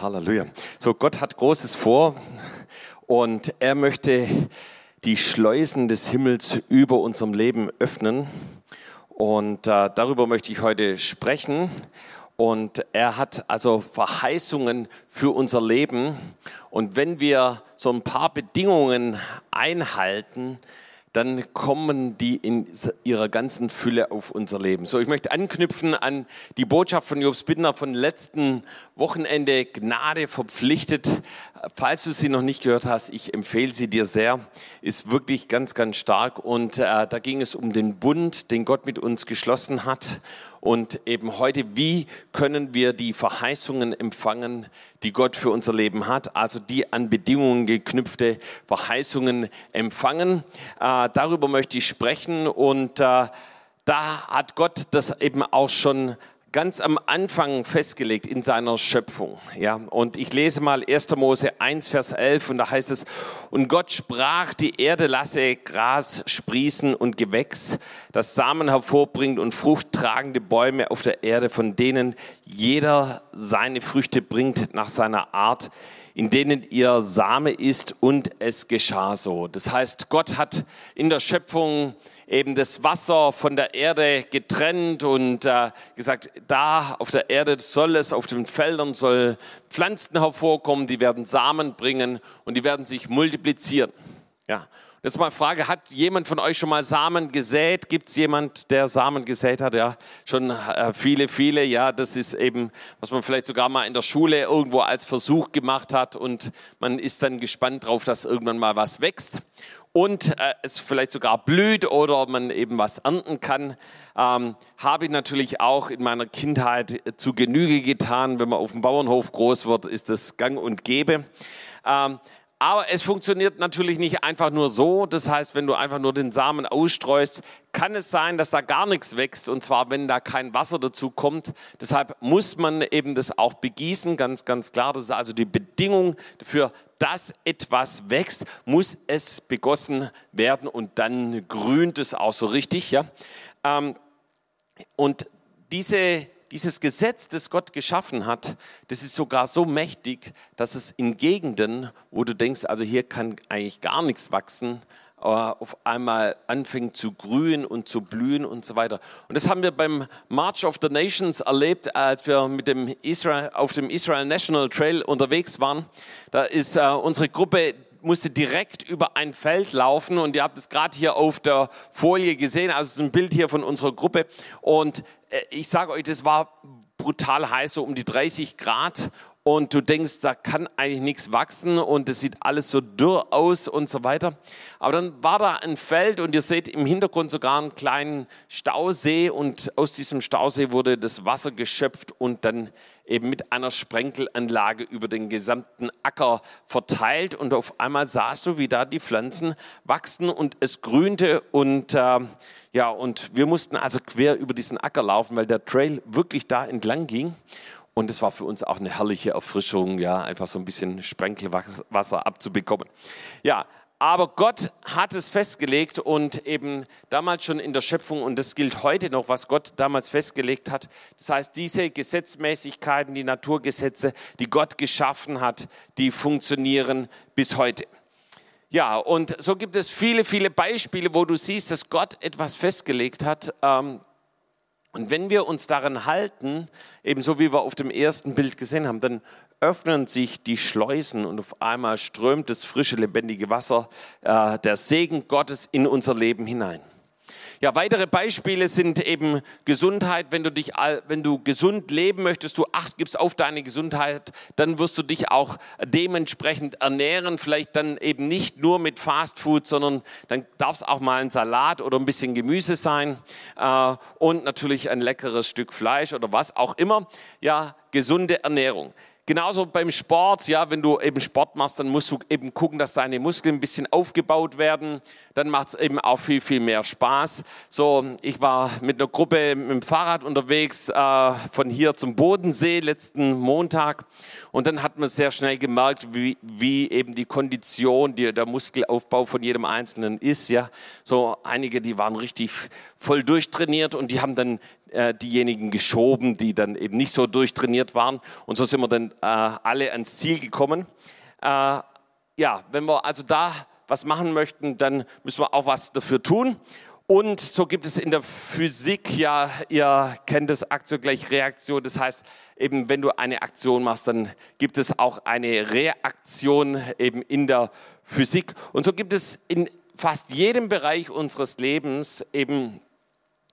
Halleluja. So, Gott hat Großes vor und er möchte die Schleusen des Himmels über unserem Leben öffnen. Und äh, darüber möchte ich heute sprechen. Und er hat also Verheißungen für unser Leben. Und wenn wir so ein paar Bedingungen einhalten, dann kommen die in ihrer ganzen Fülle auf unser Leben. So, ich möchte anknüpfen an die Botschaft von Jobs Bittner von letzten Wochenende, Gnade verpflichtet. Falls du sie noch nicht gehört hast, ich empfehle sie dir sehr. Ist wirklich ganz, ganz stark. Und äh, da ging es um den Bund, den Gott mit uns geschlossen hat und eben heute, wie können wir die Verheißungen empfangen, die Gott für unser Leben hat, also die an Bedingungen geknüpfte Verheißungen empfangen. Äh, darüber möchte ich sprechen und äh, da hat Gott das eben auch schon ganz am Anfang festgelegt in seiner Schöpfung. Ja, und ich lese mal 1. Mose 1, Vers 11 und da heißt es, und Gott sprach, die Erde lasse Gras sprießen und Gewächs, das Samen hervorbringt und fruchttragende Bäume auf der Erde, von denen jeder seine Früchte bringt nach seiner Art in denen ihr Same ist und es geschah so. Das heißt, Gott hat in der Schöpfung eben das Wasser von der Erde getrennt und äh, gesagt, da auf der Erde soll es, auf den Feldern soll Pflanzen hervorkommen, die werden Samen bringen und die werden sich multiplizieren. Ja. Jetzt mal Frage, hat jemand von euch schon mal Samen gesät? Gibt es jemand, der Samen gesät hat? Ja, schon äh, viele, viele. Ja, das ist eben, was man vielleicht sogar mal in der Schule irgendwo als Versuch gemacht hat und man ist dann gespannt drauf, dass irgendwann mal was wächst und äh, es vielleicht sogar blüht oder man eben was ernten kann. Ähm, habe ich natürlich auch in meiner Kindheit zu Genüge getan. Wenn man auf dem Bauernhof groß wird, ist das gang und gäbe. Ähm, aber es funktioniert natürlich nicht einfach nur so. Das heißt, wenn du einfach nur den Samen ausstreust, kann es sein, dass da gar nichts wächst. Und zwar, wenn da kein Wasser dazu kommt. Deshalb muss man eben das auch begießen. Ganz, ganz klar. Das ist also die Bedingung dafür, dass etwas wächst, muss es begossen werden. Und dann grünt es auch so richtig. Ja? Ähm, und diese dieses Gesetz, das Gott geschaffen hat, das ist sogar so mächtig, dass es in Gegenden, wo du denkst, also hier kann eigentlich gar nichts wachsen, äh, auf einmal anfängt zu grünen und zu blühen und so weiter. Und das haben wir beim March of the Nations erlebt, als wir mit dem Israel, auf dem Israel National Trail unterwegs waren. Da ist äh, unsere Gruppe musste direkt über ein Feld laufen und ihr habt es gerade hier auf der Folie gesehen, also ein Bild hier von unserer Gruppe. Und äh, ich sage euch, das war brutal heiß, so um die 30 Grad. Und du denkst, da kann eigentlich nichts wachsen und es sieht alles so dürr aus und so weiter. Aber dann war da ein Feld und ihr seht im Hintergrund sogar einen kleinen Stausee. Und aus diesem Stausee wurde das Wasser geschöpft und dann eben mit einer Sprenkelanlage über den gesamten Acker verteilt und auf einmal sahst du, wie da die Pflanzen wachsen und es grünte und äh, ja, und wir mussten also quer über diesen Acker laufen, weil der Trail wirklich da entlang ging. Und es war für uns auch eine herrliche Erfrischung, ja, einfach so ein bisschen Sprenkelwasser abzubekommen. Ja, aber Gott hat es festgelegt und eben damals schon in der Schöpfung, und das gilt heute noch, was Gott damals festgelegt hat. Das heißt, diese Gesetzmäßigkeiten, die Naturgesetze, die Gott geschaffen hat, die funktionieren bis heute. Ja, und so gibt es viele, viele Beispiele, wo du siehst, dass Gott etwas festgelegt hat. Ähm, und wenn wir uns daran halten, ebenso wie wir auf dem ersten Bild gesehen haben, dann öffnen sich die Schleusen und auf einmal strömt das frische, lebendige Wasser, äh, der Segen Gottes in unser Leben hinein. Ja, weitere Beispiele sind eben Gesundheit. Wenn du dich, wenn du gesund leben möchtest, du Acht gibst auf deine Gesundheit, dann wirst du dich auch dementsprechend ernähren. Vielleicht dann eben nicht nur mit Fast Food, sondern dann darf es auch mal ein Salat oder ein bisschen Gemüse sein äh, und natürlich ein leckeres Stück Fleisch oder was auch immer. Ja, gesunde Ernährung. Genauso beim Sport, ja, wenn du eben Sport machst, dann musst du eben gucken, dass deine Muskeln ein bisschen aufgebaut werden. Dann macht es eben auch viel, viel mehr Spaß. So, ich war mit einer Gruppe mit dem Fahrrad unterwegs äh, von hier zum Bodensee letzten Montag und dann hat man sehr schnell gemerkt, wie, wie eben die Kondition, die, der Muskelaufbau von jedem Einzelnen ist. Ja, so einige, die waren richtig voll durchtrainiert und die haben dann äh, diejenigen geschoben, die dann eben nicht so durchtrainiert waren. Und so sind wir dann äh, alle ans Ziel gekommen. Äh, ja, wenn wir also da was machen möchten, dann müssen wir auch was dafür tun. Und so gibt es in der Physik, ja, ihr kennt das Aktion gleich Reaktion. Das heißt, eben wenn du eine Aktion machst, dann gibt es auch eine Reaktion eben in der Physik. Und so gibt es in fast jedem Bereich unseres Lebens eben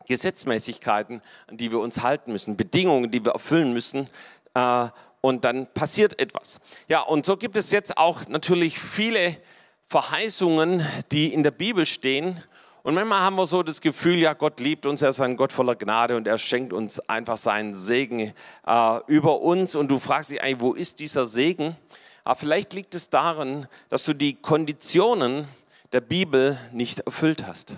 Gesetzmäßigkeiten, an die wir uns halten müssen, Bedingungen, die wir erfüllen müssen. Äh, und dann passiert etwas. Ja, und so gibt es jetzt auch natürlich viele Verheißungen, die in der Bibel stehen und manchmal haben wir so das Gefühl, ja, Gott liebt uns, er ist ein Gott voller Gnade und er schenkt uns einfach seinen Segen äh, über uns. Und du fragst dich eigentlich, wo ist dieser Segen? Aber vielleicht liegt es darin, dass du die Konditionen der Bibel nicht erfüllt hast.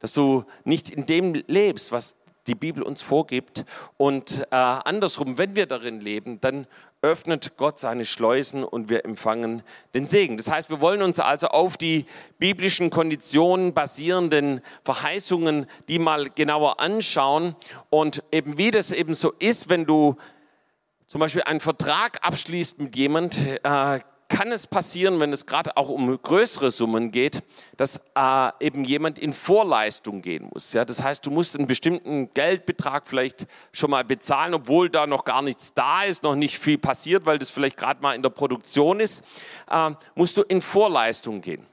Dass du nicht in dem lebst, was die Bibel uns vorgibt. Und äh, andersrum, wenn wir darin leben, dann öffnet Gott seine Schleusen und wir empfangen den Segen. Das heißt, wir wollen uns also auf die biblischen Konditionen basierenden Verheißungen die mal genauer anschauen und eben wie das eben so ist, wenn du zum Beispiel einen Vertrag abschließt mit jemand, äh, kann es passieren, wenn es gerade auch um größere Summen geht, dass äh, eben jemand in Vorleistung gehen muss. Ja? Das heißt, du musst einen bestimmten Geldbetrag vielleicht schon mal bezahlen, obwohl da noch gar nichts da ist, noch nicht viel passiert, weil das vielleicht gerade mal in der Produktion ist, äh, musst du in Vorleistung gehen.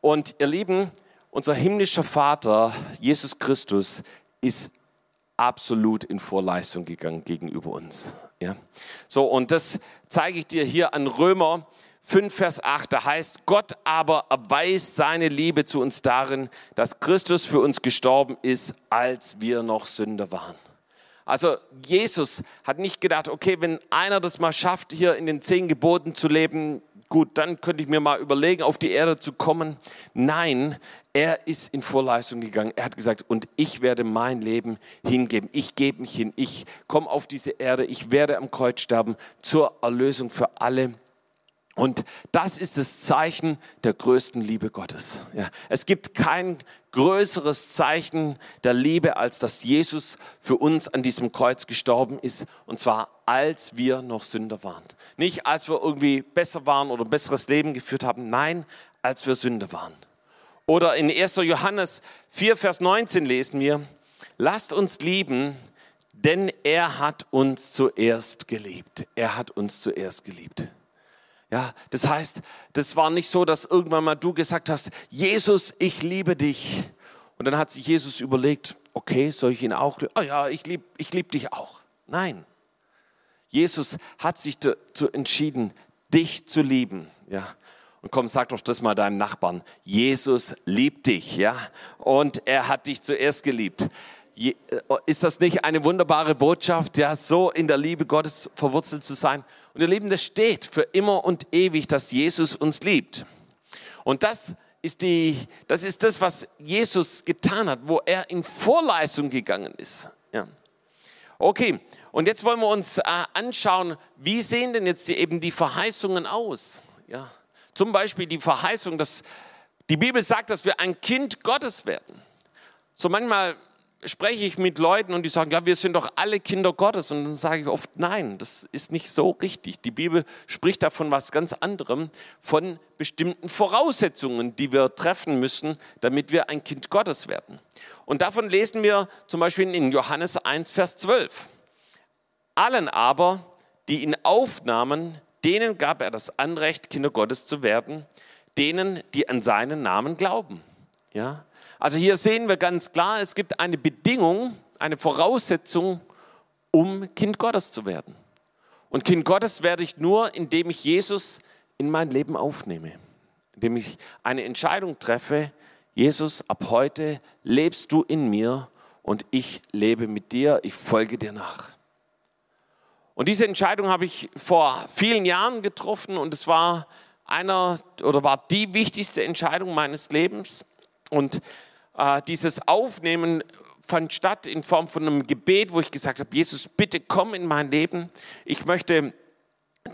Und ihr Lieben, unser himmlischer Vater, Jesus Christus, ist absolut in Vorleistung gegangen gegenüber uns. Ja? So, und das zeige ich dir hier an Römer 5, Vers 8, da heißt, Gott aber erweist seine Liebe zu uns darin, dass Christus für uns gestorben ist, als wir noch Sünder waren. Also Jesus hat nicht gedacht, okay, wenn einer das mal schafft, hier in den zehn Geboten zu leben, gut, dann könnte ich mir mal überlegen, auf die Erde zu kommen. Nein, er ist in Vorleistung gegangen. Er hat gesagt, und ich werde mein Leben hingeben. Ich gebe mich hin. Ich komme auf diese Erde. Ich werde am Kreuz sterben zur Erlösung für alle und das ist das Zeichen der größten Liebe Gottes. Ja, es gibt kein größeres Zeichen der Liebe, als dass Jesus für uns an diesem Kreuz gestorben ist. Und zwar, als wir noch Sünder waren. Nicht, als wir irgendwie besser waren oder ein besseres Leben geführt haben. Nein, als wir Sünder waren. Oder in 1. Johannes 4, Vers 19 lesen wir, lasst uns lieben, denn er hat uns zuerst geliebt. Er hat uns zuerst geliebt. Ja, das heißt, das war nicht so, dass irgendwann mal du gesagt hast, Jesus, ich liebe dich. Und dann hat sich Jesus überlegt, okay, soll ich ihn auch? Oh ja, ich liebe ich lieb dich auch. Nein. Jesus hat sich dazu entschieden, dich zu lieben. Ja. Und komm, sag doch das mal deinem Nachbarn. Jesus liebt dich, ja. Und er hat dich zuerst geliebt. Äh, ist das nicht eine wunderbare Botschaft, ja, so in der Liebe Gottes verwurzelt zu sein? Und ihr Lieben, das steht für immer und ewig, dass Jesus uns liebt. Und das ist, die, das ist das, was Jesus getan hat, wo er in Vorleistung gegangen ist. Ja. Okay, und jetzt wollen wir uns äh, anschauen, wie sehen denn jetzt eben die Verheißungen aus? Ja. Zum Beispiel die Verheißung, dass die Bibel sagt, dass wir ein Kind Gottes werden. So manchmal spreche ich mit Leuten und die sagen, ja, wir sind doch alle Kinder Gottes. Und dann sage ich oft, nein, das ist nicht so richtig. Die Bibel spricht davon was ganz anderem, von bestimmten Voraussetzungen, die wir treffen müssen, damit wir ein Kind Gottes werden. Und davon lesen wir zum Beispiel in Johannes 1, Vers 12. Allen aber, die ihn aufnahmen, denen gab er das Anrecht, Kinder Gottes zu werden, denen, die an seinen Namen glauben. Ja, also hier sehen wir ganz klar, es gibt eine Bedingung, eine Voraussetzung, um Kind Gottes zu werden. Und Kind Gottes werde ich nur, indem ich Jesus in mein Leben aufnehme, indem ich eine Entscheidung treffe, Jesus, ab heute lebst du in mir und ich lebe mit dir, ich folge dir nach. Und diese Entscheidung habe ich vor vielen Jahren getroffen und es war einer oder war die wichtigste Entscheidung meines Lebens. Und dieses Aufnehmen fand statt in Form von einem Gebet, wo ich gesagt habe, Jesus, bitte komm in mein Leben. Ich möchte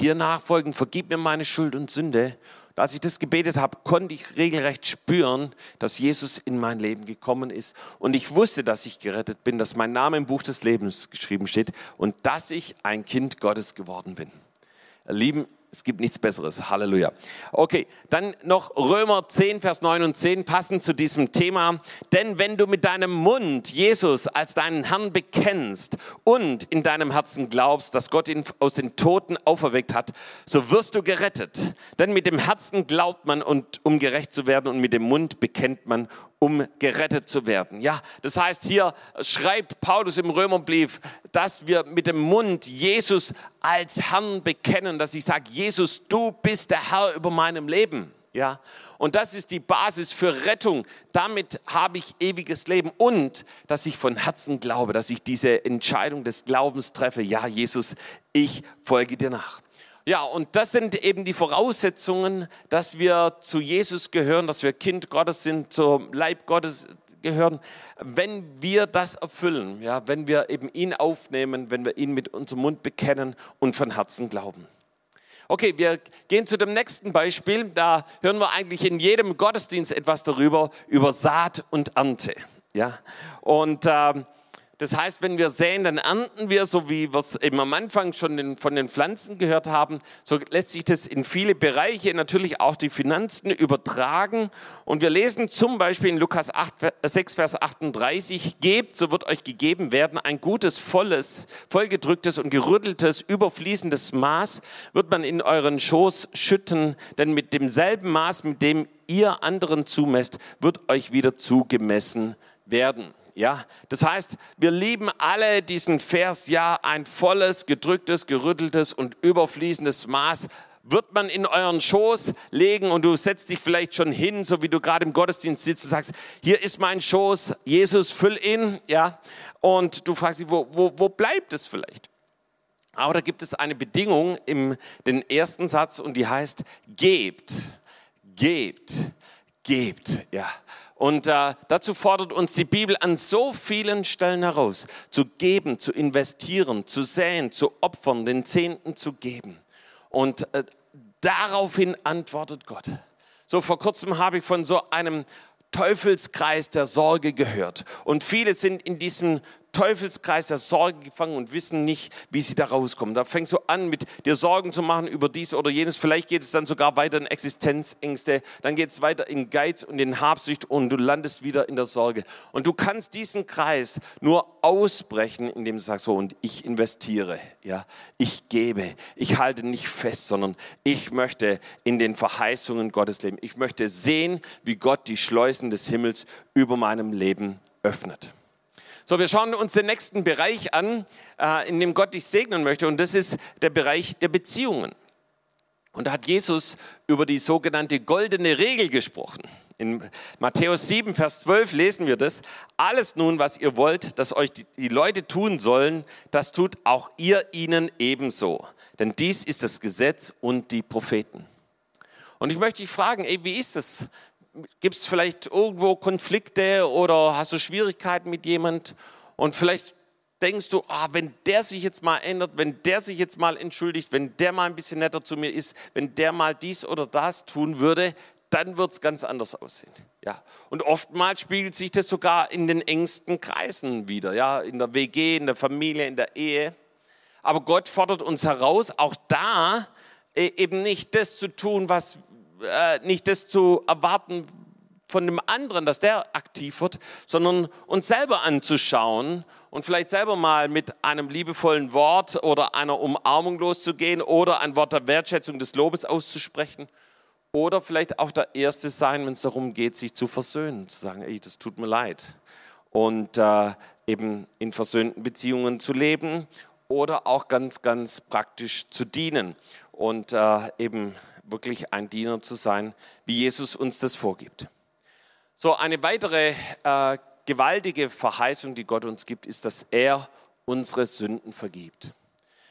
dir nachfolgen, vergib mir meine Schuld und Sünde. Und als ich das gebetet habe, konnte ich regelrecht spüren, dass Jesus in mein Leben gekommen ist. Und ich wusste, dass ich gerettet bin, dass mein Name im Buch des Lebens geschrieben steht und dass ich ein Kind Gottes geworden bin. Lieben, es gibt nichts Besseres. Halleluja. Okay, dann noch Römer 10, Vers 9 und 10 passen zu diesem Thema. Denn wenn du mit deinem Mund Jesus als deinen Herrn bekennst und in deinem Herzen glaubst, dass Gott ihn aus den Toten auferweckt hat, so wirst du gerettet. Denn mit dem Herzen glaubt man, und, um gerecht zu werden, und mit dem Mund bekennt man, um gerettet zu werden. Ja, das heißt, hier schreibt Paulus im Römerbrief, dass wir mit dem Mund Jesus als Herrn bekennen, dass ich sage, Jesus, du bist der Herr über meinem Leben. Ja, und das ist die Basis für Rettung. Damit habe ich ewiges Leben und dass ich von Herzen glaube, dass ich diese Entscheidung des Glaubens treffe. Ja, Jesus, ich folge dir nach. Ja, und das sind eben die Voraussetzungen, dass wir zu Jesus gehören, dass wir Kind Gottes sind, zum Leib Gottes gehören, wenn wir das erfüllen, ja, wenn wir eben ihn aufnehmen, wenn wir ihn mit unserem Mund bekennen und von Herzen glauben. Okay, wir gehen zu dem nächsten Beispiel. Da hören wir eigentlich in jedem Gottesdienst etwas darüber, über Saat und Ernte. Ja, und äh, das heißt, wenn wir säen, dann ernten wir, so wie wir es eben am Anfang schon von den Pflanzen gehört haben. So lässt sich das in viele Bereiche, natürlich auch die Finanzen übertragen. Und wir lesen zum Beispiel in Lukas 8, 6, Vers 38, gebt, so wird euch gegeben werden, ein gutes, volles, vollgedrücktes und gerütteltes, überfließendes Maß wird man in euren Schoß schütten, denn mit demselben Maß, mit dem ihr anderen zumesst, wird euch wieder zugemessen werden. Ja, das heißt, wir lieben alle diesen Vers, ja, ein volles, gedrücktes, gerütteltes und überfließendes Maß wird man in euren Schoß legen und du setzt dich vielleicht schon hin, so wie du gerade im Gottesdienst sitzt und sagst, hier ist mein Schoß, Jesus, füll ihn, ja, und du fragst dich, wo, wo, wo bleibt es vielleicht? Aber da gibt es eine Bedingung im den ersten Satz und die heißt, gebt, gebt, gebt, ja. Und äh, dazu fordert uns die Bibel an so vielen Stellen heraus, zu geben, zu investieren, zu säen, zu opfern, den Zehnten zu geben. Und äh, daraufhin antwortet Gott. So vor kurzem habe ich von so einem Teufelskreis der Sorge gehört. Und viele sind in diesem Teufelskreis der Sorge gefangen und wissen nicht, wie sie da rauskommen. Da fängst du an, mit dir Sorgen zu machen über dies oder jenes. Vielleicht geht es dann sogar weiter in Existenzängste. Dann geht es weiter in Geiz und in Habsucht und du landest wieder in der Sorge. Und du kannst diesen Kreis nur ausbrechen, indem du sagst, so, und ich investiere, ja, ich gebe, ich halte nicht fest, sondern ich möchte in den Verheißungen Gottes leben. Ich möchte sehen, wie Gott die Schleusen des Himmels über meinem Leben öffnet. So, wir schauen uns den nächsten Bereich an, äh, in dem Gott dich segnen möchte, und das ist der Bereich der Beziehungen. Und da hat Jesus über die sogenannte goldene Regel gesprochen. In Matthäus 7, Vers 12 lesen wir das. Alles nun, was ihr wollt, dass euch die Leute tun sollen, das tut auch ihr ihnen ebenso. Denn dies ist das Gesetz und die Propheten. Und ich möchte dich fragen, ey, wie ist es? Gibt es vielleicht irgendwo Konflikte oder hast du Schwierigkeiten mit jemand? Und vielleicht denkst du, ah, wenn der sich jetzt mal ändert, wenn der sich jetzt mal entschuldigt, wenn der mal ein bisschen netter zu mir ist, wenn der mal dies oder das tun würde, dann wird es ganz anders aussehen. Ja. Und oftmals spiegelt sich das sogar in den engsten Kreisen wieder, ja, in der WG, in der Familie, in der Ehe. Aber Gott fordert uns heraus, auch da äh, eben nicht das zu tun, was äh, nicht das zu erwarten von dem anderen, dass der aktiv wird, sondern uns selber anzuschauen und vielleicht selber mal mit einem liebevollen Wort oder einer Umarmung loszugehen oder ein Wort der Wertschätzung des Lobes auszusprechen oder vielleicht auch der Erste sein, wenn es darum geht, sich zu versöhnen, zu sagen, ey, das tut mir leid. Und äh, eben in versöhnten Beziehungen zu leben oder auch ganz, ganz praktisch zu dienen. Und äh, eben wirklich ein Diener zu sein, wie Jesus uns das vorgibt. So, eine weitere äh, gewaltige Verheißung, die Gott uns gibt, ist, dass er unsere Sünden vergibt.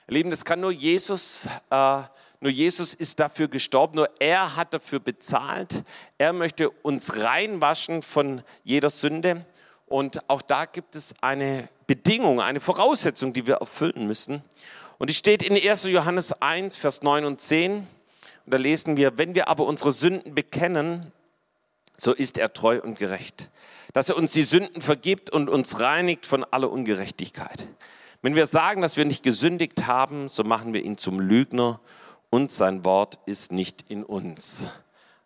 Ihr Lieben, das kann nur Jesus, äh, nur Jesus ist dafür gestorben, nur er hat dafür bezahlt. Er möchte uns reinwaschen von jeder Sünde. Und auch da gibt es eine Bedingung, eine Voraussetzung, die wir erfüllen müssen. Und die steht in 1. Johannes 1, Vers 9 und 10. Und da lesen wir, wenn wir aber unsere Sünden bekennen, so ist er treu und gerecht, dass er uns die Sünden vergibt und uns reinigt von aller Ungerechtigkeit. Wenn wir sagen, dass wir nicht gesündigt haben, so machen wir ihn zum Lügner und sein Wort ist nicht in uns.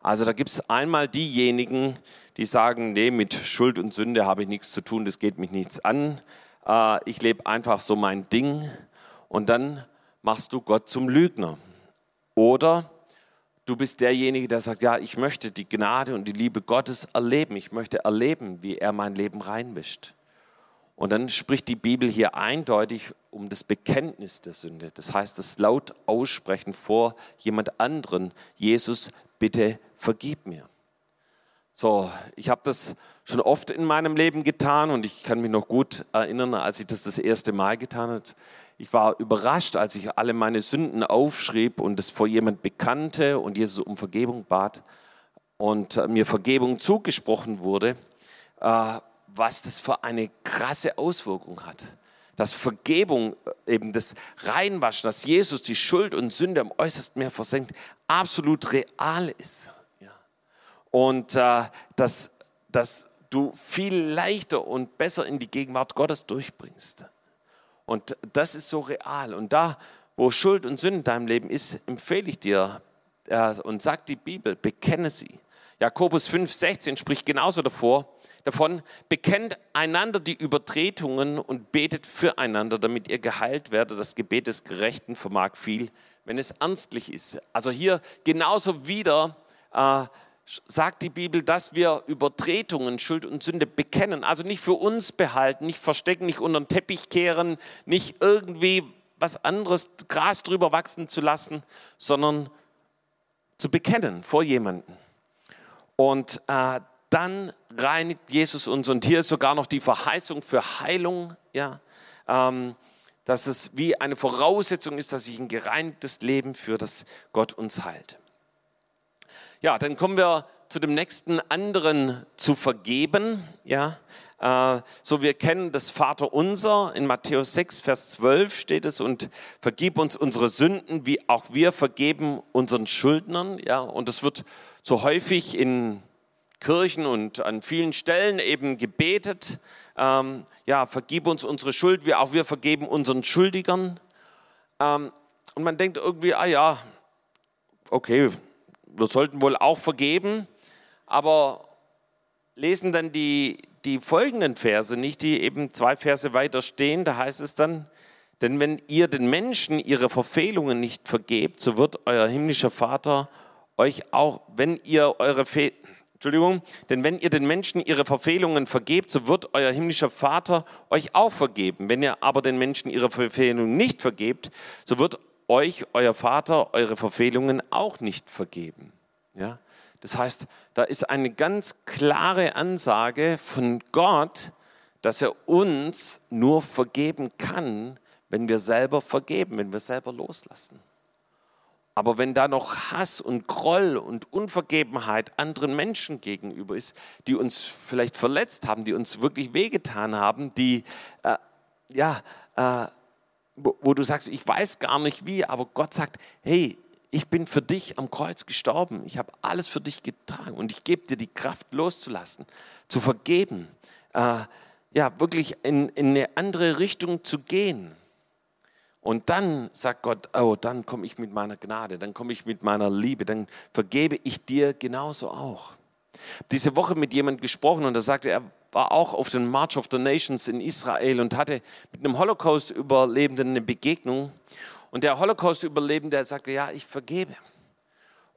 Also da gibt es einmal diejenigen, die sagen, nee, mit Schuld und Sünde habe ich nichts zu tun, das geht mich nichts an. Äh, ich lebe einfach so mein Ding. Und dann machst du Gott zum Lügner. Oder du bist derjenige, der sagt, ja, ich möchte die Gnade und die Liebe Gottes erleben. Ich möchte erleben, wie er mein Leben reinmischt. Und dann spricht die Bibel hier eindeutig um das Bekenntnis der Sünde. Das heißt, das laut aussprechen vor jemand anderen. Jesus, bitte vergib mir. So, ich habe das schon oft in meinem Leben getan und ich kann mich noch gut erinnern, als ich das das erste Mal getan habe. Ich war überrascht, als ich alle meine Sünden aufschrieb und es vor jemand bekannte und Jesus um Vergebung bat und mir Vergebung zugesprochen wurde, äh, was das für eine krasse Auswirkung hat. Dass Vergebung, äh, eben das Reinwaschen, dass Jesus die Schuld und Sünde am äußersten Meer versenkt, absolut real ist. Und äh, dass, dass du viel leichter und besser in die Gegenwart Gottes durchbringst. Und das ist so real. Und da, wo Schuld und Sünde in deinem Leben ist, empfehle ich dir äh, und sagt die Bibel, bekenne sie. Jakobus 5, 16 spricht genauso davor, davon, bekennt einander die Übertretungen und betet füreinander, damit ihr geheilt werdet. Das Gebet des Gerechten vermag viel, wenn es ernstlich ist. Also hier genauso wieder äh, sagt die Bibel, dass wir Übertretungen, Schuld und Sünde bekennen. Also nicht für uns behalten, nicht verstecken, nicht unter den Teppich kehren, nicht irgendwie was anderes, Gras drüber wachsen zu lassen, sondern zu bekennen vor jemanden. Und äh, dann reinigt Jesus uns. Und hier ist sogar noch die Verheißung für Heilung, ja, ähm, dass es wie eine Voraussetzung ist, dass ich ein gereinigtes Leben für das Gott uns heilt. Ja, dann kommen wir zu dem nächsten anderen zu vergeben. Ja, äh, so wir kennen das Vater unser in Matthäus 6, Vers 12 steht es und vergib uns unsere Sünden, wie auch wir vergeben unseren Schuldnern. Ja, und das wird so häufig in Kirchen und an vielen Stellen eben gebetet. Ähm, ja, vergib uns unsere Schuld, wie auch wir vergeben unseren Schuldigern. Ähm, und man denkt irgendwie, ah ja, okay, wir sollten wohl auch vergeben, aber lesen dann die, die folgenden Verse nicht, die eben zwei Verse weiter stehen, da heißt es dann, denn wenn ihr den Menschen ihre Verfehlungen nicht vergebt, so wird euer himmlischer Vater euch auch, wenn ihr eure Fe Entschuldigung, denn wenn ihr den Menschen ihre Verfehlungen vergebt, so wird euer himmlischer Vater euch auch vergeben. Wenn ihr aber den Menschen ihre Verfehlungen nicht vergebt, so wird euch euer Vater eure Verfehlungen auch nicht vergeben. Ja? Das heißt, da ist eine ganz klare Ansage von Gott, dass er uns nur vergeben kann, wenn wir selber vergeben, wenn wir selber loslassen. Aber wenn da noch Hass und Groll und Unvergebenheit anderen Menschen gegenüber ist, die uns vielleicht verletzt haben, die uns wirklich wehgetan haben, die, äh, ja, äh, wo, du sagst, ich weiß gar nicht wie, aber Gott sagt, hey, ich bin für dich am Kreuz gestorben. Ich habe alles für dich getragen und ich gebe dir die Kraft loszulassen, zu vergeben, äh, ja, wirklich in, in eine andere Richtung zu gehen. Und dann sagt Gott, oh, dann komme ich mit meiner Gnade, dann komme ich mit meiner Liebe, dann vergebe ich dir genauso auch. Diese Woche mit jemandem gesprochen und er sagte, er war auch auf den March of the Nations in Israel und hatte mit einem Holocaust-Überlebenden eine Begegnung. Und der Holocaust-Überlebende sagte, ja, ich vergebe.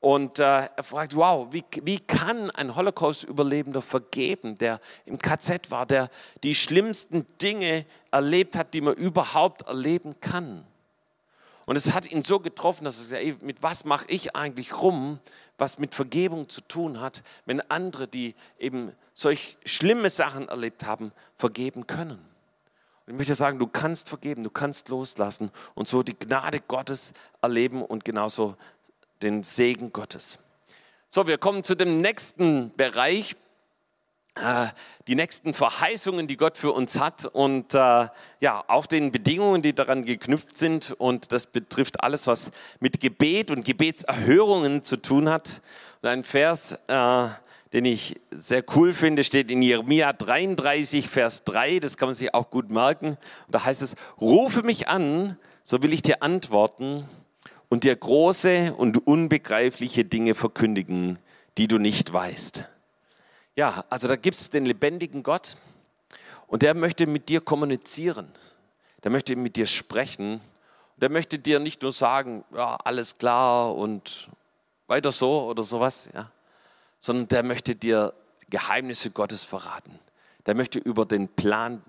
Und äh, er fragt, wow, wie, wie kann ein Holocaust-Überlebender vergeben, der im KZ war, der die schlimmsten Dinge erlebt hat, die man überhaupt erleben kann? Und es hat ihn so getroffen, dass er sagt, ey, mit was mache ich eigentlich rum, was mit Vergebung zu tun hat, wenn andere, die eben solch schlimme Sachen erlebt haben, vergeben können. Und ich möchte sagen, du kannst vergeben, du kannst loslassen und so die Gnade Gottes erleben und genauso den Segen Gottes. So, wir kommen zu dem nächsten Bereich. Äh, die nächsten Verheißungen, die Gott für uns hat und äh, ja, auch den Bedingungen, die daran geknüpft sind. Und das betrifft alles, was mit Gebet und Gebetserhörungen zu tun hat. Und ein Vers, äh, den ich sehr cool finde, steht in Jeremia 33, Vers 3. Das kann man sich auch gut merken. Und da heißt es, rufe mich an, so will ich dir antworten und dir große und unbegreifliche Dinge verkündigen, die du nicht weißt. Ja, also da gibt es den lebendigen Gott und der möchte mit dir kommunizieren. Der möchte mit dir sprechen. Der möchte dir nicht nur sagen, ja, alles klar und weiter so oder sowas, ja, sondern der möchte dir Geheimnisse Gottes verraten. Der möchte über den Plan,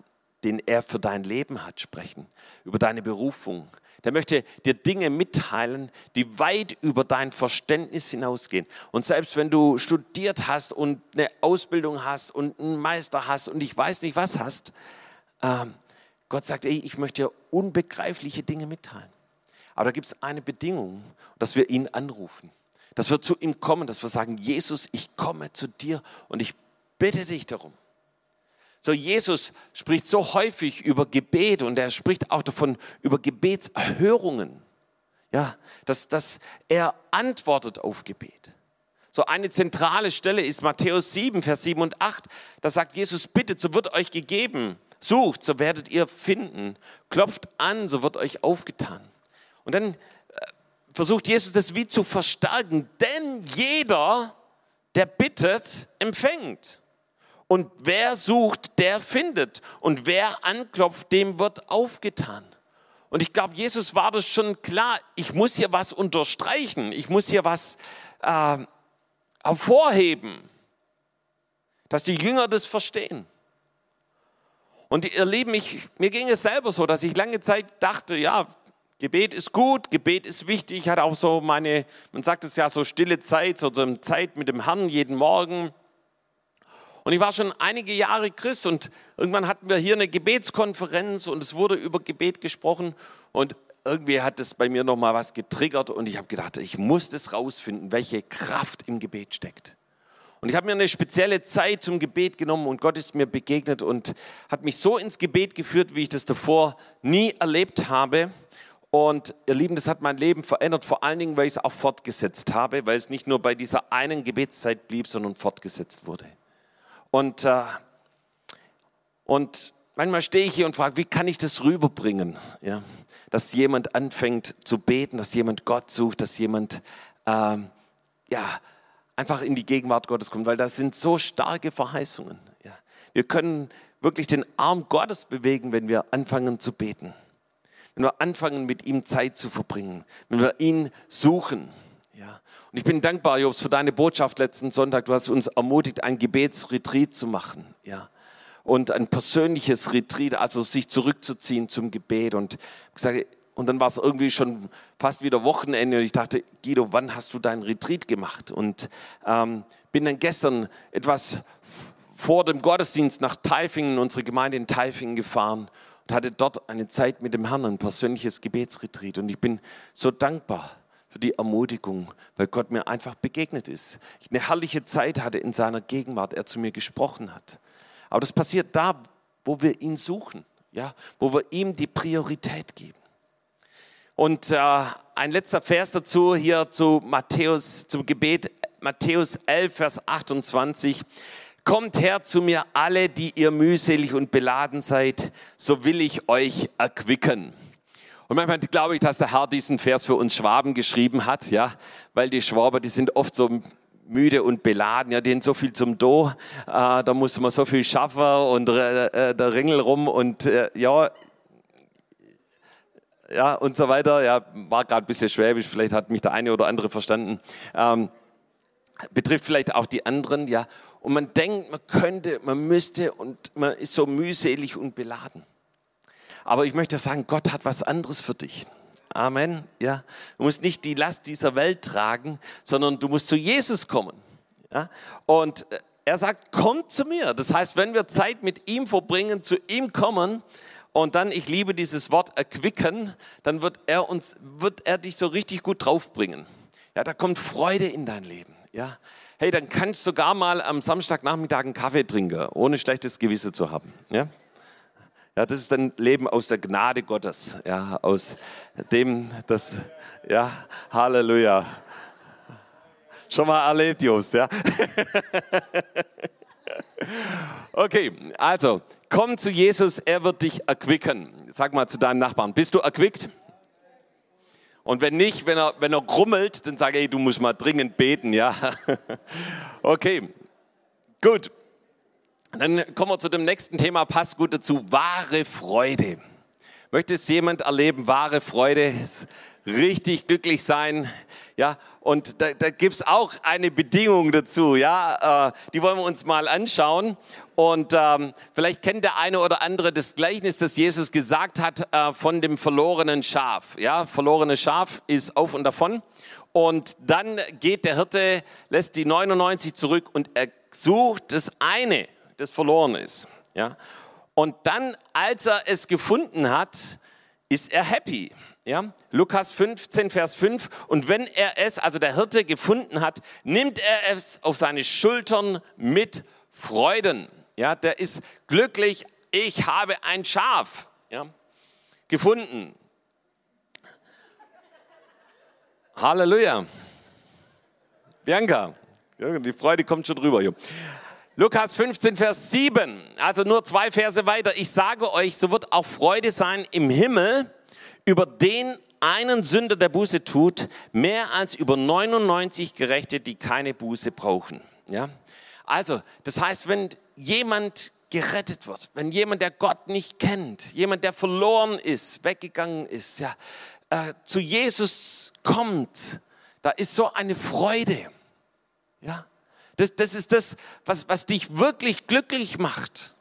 den er für dein Leben hat, sprechen, über deine Berufung, der möchte dir Dinge mitteilen, die weit über dein Verständnis hinausgehen. Und selbst wenn du studiert hast und eine Ausbildung hast und einen Meister hast und ich weiß nicht was hast, ähm, Gott sagt, ey, ich möchte dir unbegreifliche Dinge mitteilen. Aber da gibt es eine Bedingung, dass wir ihn anrufen, dass wir zu ihm kommen, dass wir sagen, Jesus, ich komme zu dir und ich bitte dich darum. So Jesus spricht so häufig über Gebet und er spricht auch davon über Gebetserhörungen. Ja, dass, dass er antwortet auf Gebet. So eine zentrale Stelle ist Matthäus 7, Vers 7 und 8. Da sagt Jesus, bittet, so wird euch gegeben. Sucht, so werdet ihr finden. Klopft an, so wird euch aufgetan. Und dann äh, versucht Jesus das wie zu verstärken, denn jeder, der bittet, empfängt. Und wer sucht, der findet. Und wer anklopft, dem wird aufgetan. Und ich glaube, Jesus war das schon klar. Ich muss hier was unterstreichen. Ich muss hier was äh, hervorheben, dass die Jünger das verstehen. Und ihr Lieben, ich, mir ging es selber so, dass ich lange Zeit dachte, ja, Gebet ist gut, Gebet ist wichtig. Ich hatte auch so meine, man sagt es ja so stille Zeit, so eine Zeit mit dem Herrn jeden Morgen. Und ich war schon einige Jahre Christ und irgendwann hatten wir hier eine Gebetskonferenz und es wurde über Gebet gesprochen und irgendwie hat es bei mir noch mal was getriggert und ich habe gedacht, ich muss das rausfinden, welche Kraft im Gebet steckt. Und ich habe mir eine spezielle Zeit zum Gebet genommen und Gott ist mir begegnet und hat mich so ins Gebet geführt, wie ich das davor nie erlebt habe. Und ihr Lieben, das hat mein Leben verändert, vor allen Dingen, weil ich es auch fortgesetzt habe, weil es nicht nur bei dieser einen Gebetszeit blieb, sondern fortgesetzt wurde. Und, äh, und manchmal stehe ich hier und frage, wie kann ich das rüberbringen? Ja? Dass jemand anfängt zu beten, dass jemand Gott sucht, dass jemand äh, ja, einfach in die Gegenwart Gottes kommt, weil das sind so starke Verheißungen. Ja? Wir können wirklich den Arm Gottes bewegen, wenn wir anfangen zu beten. Wenn wir anfangen, mit ihm Zeit zu verbringen. Wenn wir ihn suchen. Ja. Und ich bin dankbar, Jobs, für deine Botschaft letzten Sonntag. Du hast uns ermutigt, ein Gebetsretreat zu machen. Ja. Und ein persönliches Retreat, also sich zurückzuziehen zum Gebet. Und, gesagt, und dann war es irgendwie schon fast wieder Wochenende. Und ich dachte, Guido, wann hast du dein Retreat gemacht? Und ähm, bin dann gestern etwas vor dem Gottesdienst nach Taifingen, unsere Gemeinde in Taifingen gefahren und hatte dort eine Zeit mit dem Herrn, ein persönliches Gebetsretreat. Und ich bin so dankbar für die Ermutigung, weil Gott mir einfach begegnet ist. Ich eine herrliche Zeit hatte in seiner Gegenwart, er zu mir gesprochen hat. Aber das passiert da, wo wir ihn suchen, ja, wo wir ihm die Priorität geben. Und äh, ein letzter Vers dazu hier zu Matthäus, zum Gebet, Matthäus 11, Vers 28. Kommt her zu mir alle, die ihr mühselig und beladen seid, so will ich euch erquicken. Und manchmal glaube ich, dass der Herr diesen Vers für uns Schwaben geschrieben hat, ja, weil die Schwaber, die sind oft so müde und beladen, ja, denen so viel zum Do, äh, da muss man so viel schaffen und äh, der Ringel rum und äh, ja, ja und so weiter. Ja, war gerade ein bisschen schwäbisch, vielleicht hat mich der eine oder andere verstanden. Ähm, betrifft vielleicht auch die anderen, ja. Und man denkt, man könnte, man müsste und man ist so mühselig und beladen. Aber ich möchte sagen, Gott hat was anderes für dich. Amen. Ja, du musst nicht die Last dieser Welt tragen, sondern du musst zu Jesus kommen. Ja, und äh, er sagt, kommt zu mir. Das heißt, wenn wir Zeit mit ihm verbringen, zu ihm kommen und dann, ich liebe dieses Wort erquicken, dann wird er uns, wird er dich so richtig gut draufbringen. Ja, da kommt Freude in dein Leben. ja, hey, dann kannst du sogar mal am Samstagnachmittag einen Kaffee trinken, ohne schlechtes Gewissen zu haben. Ja? Ja, das ist dann Leben aus der Gnade Gottes, ja, aus dem, das, ja, Halleluja. Schon mal erlebt, Jost, ja? okay, also, komm zu Jesus, er wird dich erquicken. Sag mal zu deinem Nachbarn, bist du erquickt? Und wenn nicht, wenn er, wenn er grummelt, dann sage ich, du musst mal dringend beten, ja? okay, gut. Dann kommen wir zu dem nächsten Thema, passt gut dazu, wahre Freude. Möchtest jemand erleben, wahre Freude, richtig glücklich sein? Ja, und da, da gibt es auch eine Bedingung dazu, ja, äh, die wollen wir uns mal anschauen. Und ähm, vielleicht kennt der eine oder andere das Gleichnis, das Jesus gesagt hat äh, von dem verlorenen Schaf. Ja, verlorene Schaf ist auf und davon. Und dann geht der Hirte, lässt die 99 zurück und er sucht das eine das verloren ist. Ja? Und dann, als er es gefunden hat, ist er happy. Ja? Lukas 15, Vers 5. Und wenn er es, also der Hirte, gefunden hat, nimmt er es auf seine Schultern mit Freuden. Ja? Der ist glücklich, ich habe ein Schaf ja? gefunden. Halleluja. Bianca, die Freude kommt schon drüber hier. Lukas 15, Vers 7, also nur zwei Verse weiter. Ich sage euch, so wird auch Freude sein im Himmel über den einen Sünder, der Buße tut, mehr als über 99 Gerechte, die keine Buße brauchen. Ja? Also, das heißt, wenn jemand gerettet wird, wenn jemand, der Gott nicht kennt, jemand, der verloren ist, weggegangen ist, ja, äh, zu Jesus kommt, da ist so eine Freude. Ja? Das, das ist das, was, was dich wirklich glücklich macht.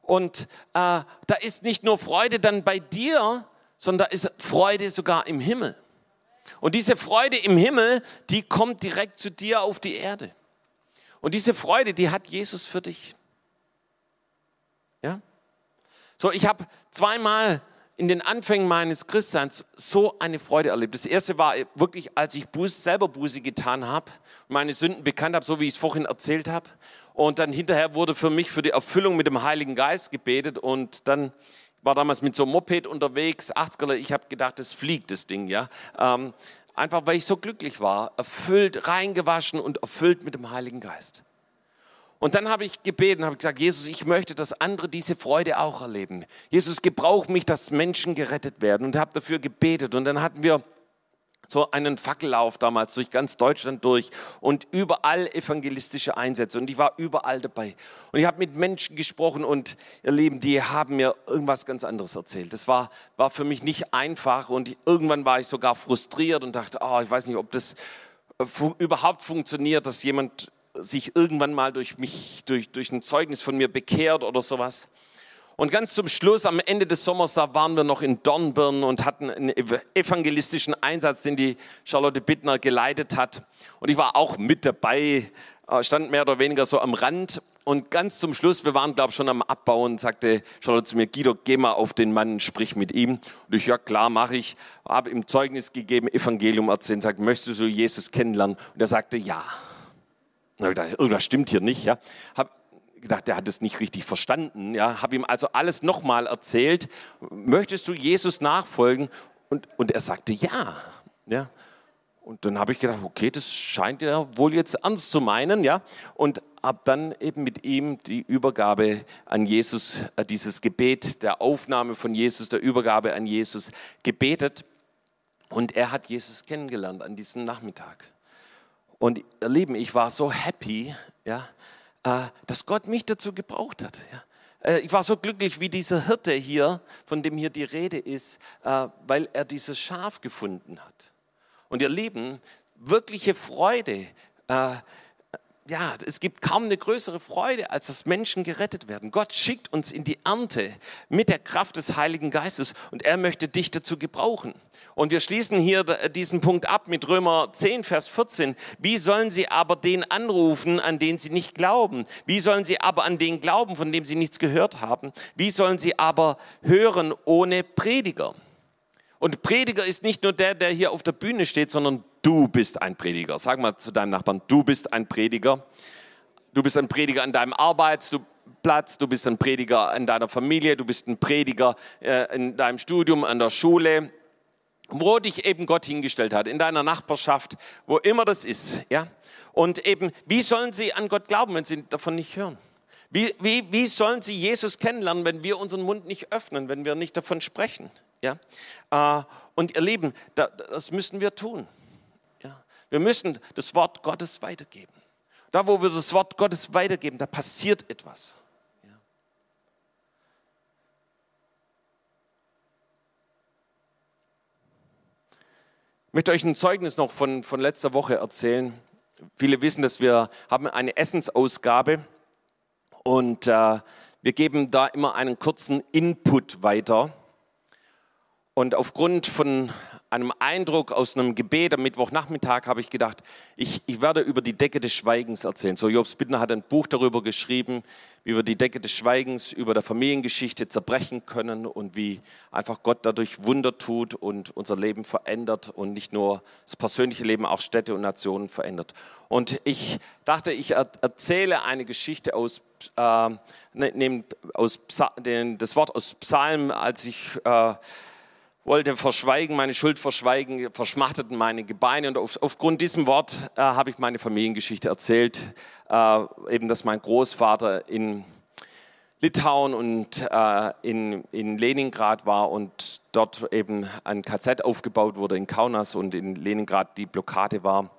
Und äh, da ist nicht nur Freude dann bei dir, sondern da ist Freude sogar im Himmel. Und diese Freude im Himmel, die kommt direkt zu dir auf die Erde. Und diese Freude, die hat Jesus für dich. Ja? So, ich habe zweimal in den Anfängen meines Christseins so eine Freude erlebt. Das erste war wirklich, als ich Buße, selber Buße getan habe, meine Sünden bekannt habe, so wie ich es vorhin erzählt habe. Und dann hinterher wurde für mich für die Erfüllung mit dem Heiligen Geist gebetet und dann war damals mit so einem Moped unterwegs, 80er, ich habe gedacht, das fliegt, das Ding, ja. Ähm, einfach weil ich so glücklich war, erfüllt, reingewaschen und erfüllt mit dem Heiligen Geist. Und dann habe ich gebeten, habe gesagt, Jesus, ich möchte, dass andere diese Freude auch erleben. Jesus, gebrauch mich, dass Menschen gerettet werden. Und habe dafür gebetet. Und dann hatten wir so einen Fackellauf damals durch ganz Deutschland durch und überall evangelistische Einsätze und ich war überall dabei. Und ich habe mit Menschen gesprochen und ihr Lieben, die haben mir irgendwas ganz anderes erzählt. Das war, war für mich nicht einfach und irgendwann war ich sogar frustriert und dachte, oh, ich weiß nicht, ob das äh, überhaupt funktioniert, dass jemand sich irgendwann mal durch mich, durch, durch ein Zeugnis von mir bekehrt oder sowas. Und ganz zum Schluss, am Ende des Sommers, da waren wir noch in Dornbirn und hatten einen evangelistischen Einsatz, den die Charlotte Bittner geleitet hat. Und ich war auch mit dabei, äh, stand mehr oder weniger so am Rand. Und ganz zum Schluss, wir waren, glaube ich, schon am Abbauen, sagte Charlotte zu mir, Guido, geh mal auf den Mann, sprich mit ihm. Und ich, ja klar, mache ich. Habe ihm Zeugnis gegeben, Evangelium erzählt, sagt, möchtest du Jesus kennenlernen? Und er sagte, ja. Und ich gedacht, irgendwas stimmt hier nicht. Ja. Hab gedacht, der hat es nicht richtig verstanden. Ja. Habe ihm also alles nochmal erzählt. Möchtest du Jesus nachfolgen? Und, und er sagte ja. ja. Und dann habe ich gedacht, okay, das scheint er wohl jetzt ernst zu meinen, ja. Und habe dann eben mit ihm die Übergabe an Jesus, äh, dieses Gebet der Aufnahme von Jesus, der Übergabe an Jesus gebetet. Und er hat Jesus kennengelernt an diesem Nachmittag. Und ihr Lieben, ich war so happy, ja, äh, dass Gott mich dazu gebraucht hat. Ja. Äh, ich war so glücklich wie dieser Hirte hier, von dem hier die Rede ist, äh, weil er dieses Schaf gefunden hat. Und ihr Lieben, wirkliche Freude ja, es gibt kaum eine größere Freude, als dass Menschen gerettet werden. Gott schickt uns in die Ernte mit der Kraft des Heiligen Geistes und er möchte dich dazu gebrauchen. Und wir schließen hier diesen Punkt ab mit Römer 10, Vers 14. Wie sollen sie aber den anrufen, an den sie nicht glauben? Wie sollen sie aber an den glauben, von dem sie nichts gehört haben? Wie sollen sie aber hören ohne Prediger? Und Prediger ist nicht nur der, der hier auf der Bühne steht, sondern du bist ein Prediger. Sag mal zu deinem Nachbarn, du bist ein Prediger. Du bist ein Prediger an deinem Arbeitsplatz, du bist ein Prediger in deiner Familie, du bist ein Prediger äh, in deinem Studium, an der Schule, wo dich eben Gott hingestellt hat, in deiner Nachbarschaft, wo immer das ist. Ja? Und eben, wie sollen sie an Gott glauben, wenn sie davon nicht hören? Wie, wie, wie sollen sie Jesus kennenlernen, wenn wir unseren Mund nicht öffnen, wenn wir nicht davon sprechen? Ja? Äh, und ihr Lieben, das müssen wir tun. Wir müssen das Wort Gottes weitergeben. Da, wo wir das Wort Gottes weitergeben, da passiert etwas. Ich möchte euch ein Zeugnis noch von, von letzter Woche erzählen. Viele wissen, dass wir haben eine Essensausgabe und äh, wir geben da immer einen kurzen Input weiter. Und aufgrund von einem Eindruck aus einem Gebet am Mittwochnachmittag habe ich gedacht, ich, ich werde über die Decke des Schweigens erzählen. So, Jobs Bittner hat ein Buch darüber geschrieben, wie wir die Decke des Schweigens über der Familiengeschichte zerbrechen können und wie einfach Gott dadurch Wunder tut und unser Leben verändert und nicht nur das persönliche Leben, auch Städte und Nationen verändert. Und ich dachte, ich erzähle eine Geschichte aus, äh, ne, aus den, das Wort aus Psalm, als ich... Äh, wollte verschweigen, meine Schuld verschweigen, verschmachteten meine Gebeine. Und auf, aufgrund diesem Wort äh, habe ich meine Familiengeschichte erzählt. Äh, eben, dass mein Großvater in Litauen und äh, in, in Leningrad war und dort eben ein KZ aufgebaut wurde in Kaunas und in Leningrad die Blockade war.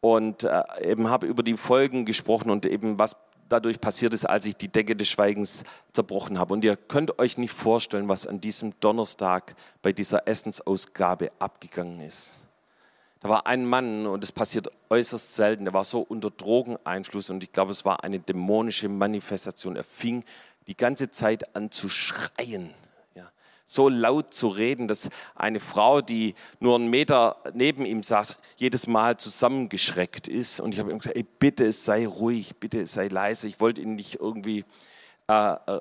Und äh, eben habe über die Folgen gesprochen und eben was dadurch passiert ist, als ich die Decke des Schweigens zerbrochen habe. Und ihr könnt euch nicht vorstellen, was an diesem Donnerstag bei dieser Essensausgabe abgegangen ist. Da war ein Mann, und es passiert äußerst selten, der war so unter Drogeneinfluss und ich glaube, es war eine dämonische Manifestation. Er fing die ganze Zeit an zu schreien so laut zu reden, dass eine Frau, die nur einen Meter neben ihm saß, jedes Mal zusammengeschreckt ist. Und ich habe ihm gesagt, ey, bitte sei ruhig, bitte sei leise. Ich wollte ihn nicht irgendwie äh, äh,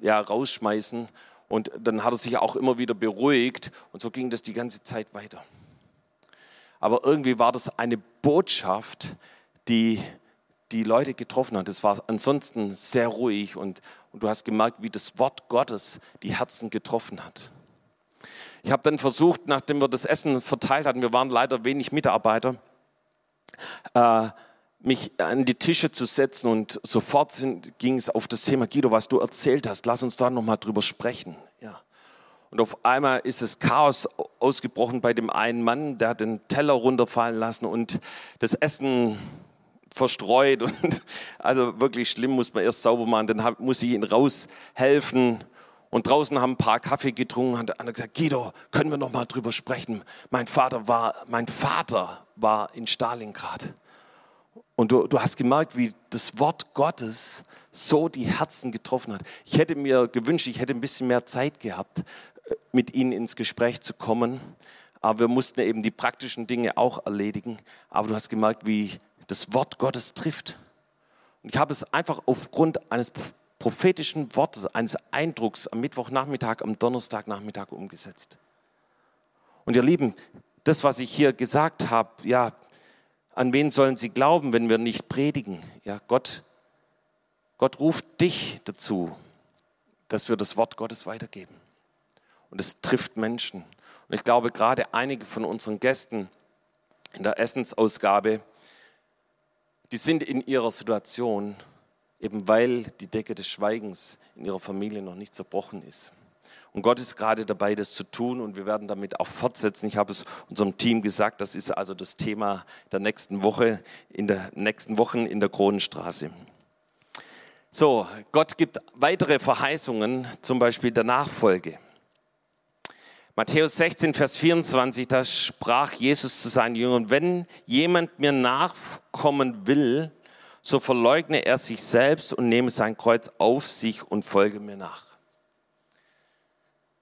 ja, rausschmeißen. Und dann hat er sich auch immer wieder beruhigt. Und so ging das die ganze Zeit weiter. Aber irgendwie war das eine Botschaft, die die Leute getroffen hat. Es war ansonsten sehr ruhig und, und du hast gemerkt, wie das Wort Gottes die Herzen getroffen hat. Ich habe dann versucht, nachdem wir das Essen verteilt hatten, wir waren leider wenig Mitarbeiter, äh, mich an die Tische zu setzen und sofort ging es auf das Thema, Guido, was du erzählt hast, lass uns da nochmal drüber sprechen. Ja. Und auf einmal ist das Chaos ausgebrochen bei dem einen Mann, der hat den Teller runterfallen lassen und das Essen verstreut und also wirklich schlimm, muss man erst sauber machen, dann muss ich ihn raushelfen. Und draußen haben ein paar Kaffee getrunken, hat einer gesagt, Guido, können wir noch mal drüber sprechen? Mein Vater war, mein Vater war in Stalingrad. Und du, du hast gemerkt, wie das Wort Gottes so die Herzen getroffen hat. Ich hätte mir gewünscht, ich hätte ein bisschen mehr Zeit gehabt, äh, mit ihnen ins Gespräch zu kommen. Aber wir mussten eben die praktischen Dinge auch erledigen. Aber du hast gemerkt, wie das Wort Gottes trifft. Und ich habe es einfach aufgrund eines prophetischen Wortes, eines Eindrucks am Mittwochnachmittag, am Donnerstagnachmittag umgesetzt. Und ihr Lieben, das, was ich hier gesagt habe, ja, an wen sollen sie glauben, wenn wir nicht predigen? Ja, Gott, Gott ruft dich dazu, dass wir das Wort Gottes weitergeben. Und es trifft Menschen. Und ich glaube, gerade einige von unseren Gästen in der Essensausgabe, die sind in ihrer Situation, eben weil die Decke des Schweigens in ihrer Familie noch nicht zerbrochen ist. Und Gott ist gerade dabei, das zu tun und wir werden damit auch fortsetzen. Ich habe es unserem Team gesagt, das ist also das Thema der nächsten Woche, in der nächsten Wochen in der Kronenstraße. So, Gott gibt weitere Verheißungen, zum Beispiel der Nachfolge. Matthäus 16, Vers 24, da sprach Jesus zu seinen Jüngern, wenn jemand mir nachkommen will, so verleugne er sich selbst und nehme sein Kreuz auf sich und folge mir nach.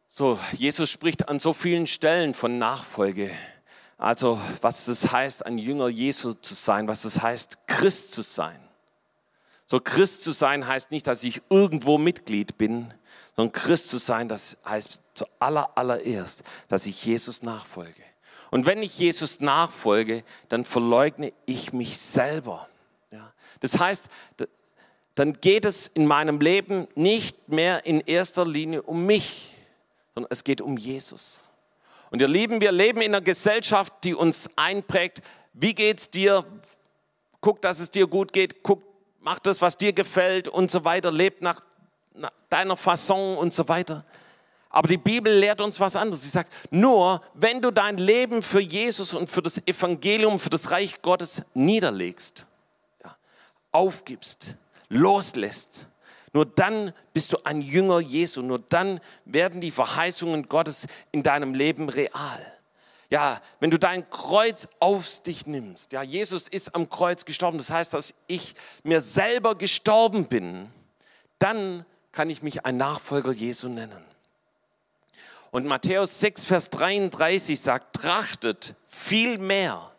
So, Jesus spricht an so vielen Stellen von Nachfolge. Also, was es heißt, ein Jünger Jesu zu sein, was es heißt, Christ zu sein. So, Christ zu sein heißt nicht, dass ich irgendwo Mitglied bin, sondern Christ zu sein, das heißt zuallererst, dass ich Jesus nachfolge. Und wenn ich Jesus nachfolge, dann verleugne ich mich selber. Ja. Das heißt, dann geht es in meinem Leben nicht mehr in erster Linie um mich, sondern es geht um Jesus. Und ihr Lieben, wir leben in einer Gesellschaft, die uns einprägt. Wie geht's dir? Guck, dass es dir gut geht. Guck, mach das, was dir gefällt und so weiter. Leb nach, nach deiner Fasson und so weiter. Aber die Bibel lehrt uns was anderes. Sie sagt, nur wenn du dein Leben für Jesus und für das Evangelium, für das Reich Gottes niederlegst, ja, aufgibst, loslässt, nur dann bist du ein Jünger Jesu. Nur dann werden die Verheißungen Gottes in deinem Leben real. Ja, wenn du dein Kreuz auf dich nimmst. Ja, Jesus ist am Kreuz gestorben. Das heißt, dass ich mir selber gestorben bin. Dann kann ich mich ein Nachfolger Jesu nennen. Und Matthäus 6, Vers 33 sagt, trachtet viel mehr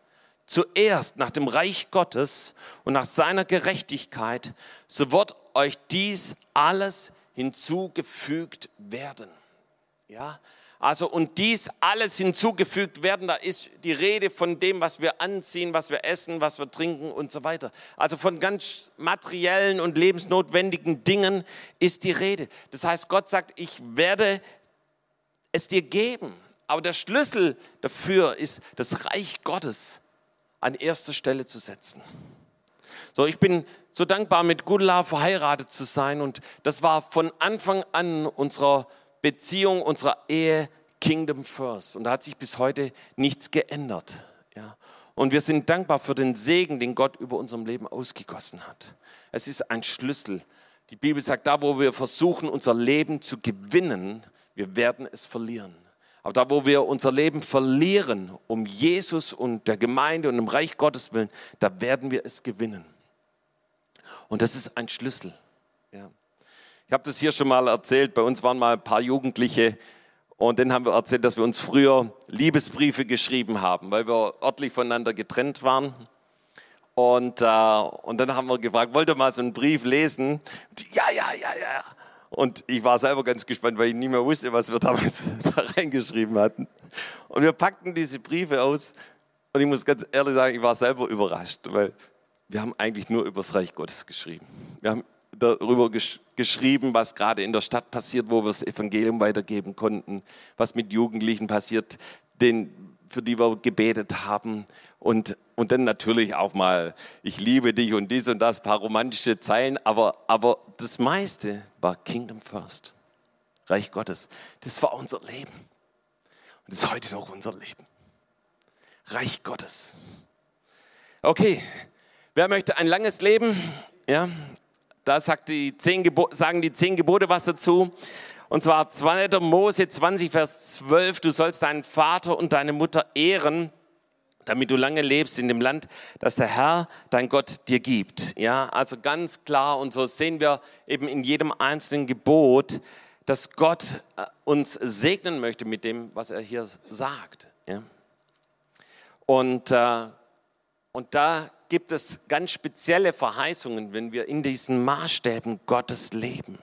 zuerst nach dem Reich Gottes und nach seiner Gerechtigkeit, so wird euch dies alles hinzugefügt werden. Ja, also und dies alles hinzugefügt werden, da ist die Rede von dem, was wir anziehen, was wir essen, was wir trinken und so weiter. Also von ganz materiellen und lebensnotwendigen Dingen ist die Rede. Das heißt, Gott sagt, ich werde es dir geben. Aber der Schlüssel dafür ist, das Reich Gottes an erster Stelle zu setzen. So, ich bin so dankbar, mit Gudula verheiratet zu sein und das war von Anfang an unserer Beziehung, unserer Ehe Kingdom First und da hat sich bis heute nichts geändert. Ja. Und wir sind dankbar für den Segen, den Gott über unserem Leben ausgegossen hat. Es ist ein Schlüssel. Die Bibel sagt, da wo wir versuchen, unser Leben zu gewinnen, wir werden es verlieren. Aber da, wo wir unser Leben verlieren, um Jesus und der Gemeinde und im Reich Gottes willen, da werden wir es gewinnen. Und das ist ein Schlüssel. Ja. Ich habe das hier schon mal erzählt. Bei uns waren mal ein paar Jugendliche und dann haben wir erzählt, dass wir uns früher Liebesbriefe geschrieben haben, weil wir örtlich voneinander getrennt waren. Und, äh, und dann haben wir gefragt, wollt ihr mal so einen Brief lesen? ja, ja, ja, ja. Und ich war selber ganz gespannt, weil ich nie mehr wusste, was wir damals da reingeschrieben hatten. Und wir packten diese Briefe aus und ich muss ganz ehrlich sagen, ich war selber überrascht, weil wir haben eigentlich nur über das Reich Gottes geschrieben. Wir haben darüber gesch geschrieben, was gerade in der Stadt passiert, wo wir das Evangelium weitergeben konnten, was mit Jugendlichen passiert, den für die wir gebetet haben. Und, und dann natürlich auch mal, ich liebe dich und dies und das, paar romantische Zeilen. Aber, aber das meiste war Kingdom First. Reich Gottes. Das war unser Leben. Und das ist heute noch unser Leben. Reich Gottes. Okay, wer möchte ein langes Leben? Ja, da die zehn sagen die zehn Gebote was dazu. Und zwar 2. Mose 20, Vers 12, du sollst deinen Vater und deine Mutter ehren, damit du lange lebst in dem Land, das der Herr, dein Gott, dir gibt. Ja, also ganz klar und so sehen wir eben in jedem einzelnen Gebot, dass Gott äh, uns segnen möchte mit dem, was er hier sagt. Ja. Und, äh, und da gibt es ganz spezielle Verheißungen, wenn wir in diesen Maßstäben Gottes leben.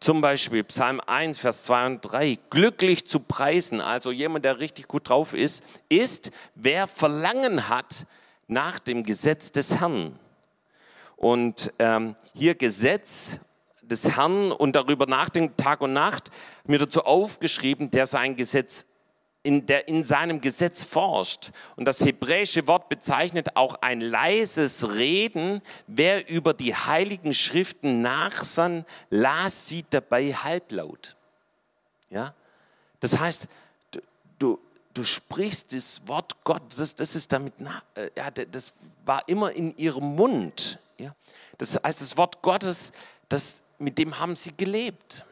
Zum Beispiel Psalm 1, Vers 2 und 3. Glücklich zu preisen, also jemand, der richtig gut drauf ist, ist, wer Verlangen hat nach dem Gesetz des Herrn. Und ähm, hier Gesetz des Herrn und darüber nachdenken Tag und Nacht, mir dazu aufgeschrieben, der sein Gesetz in, der in seinem Gesetz forscht. Und das hebräische Wort bezeichnet auch ein leises Reden. Wer über die heiligen Schriften nachsann, las sie dabei halblaut. Ja? Das heißt, du, du, du sprichst das Wort Gottes, das, das ist damit, äh, ja, das war immer in ihrem Mund. Ja? Das heißt, das Wort Gottes, das, mit dem haben sie gelebt.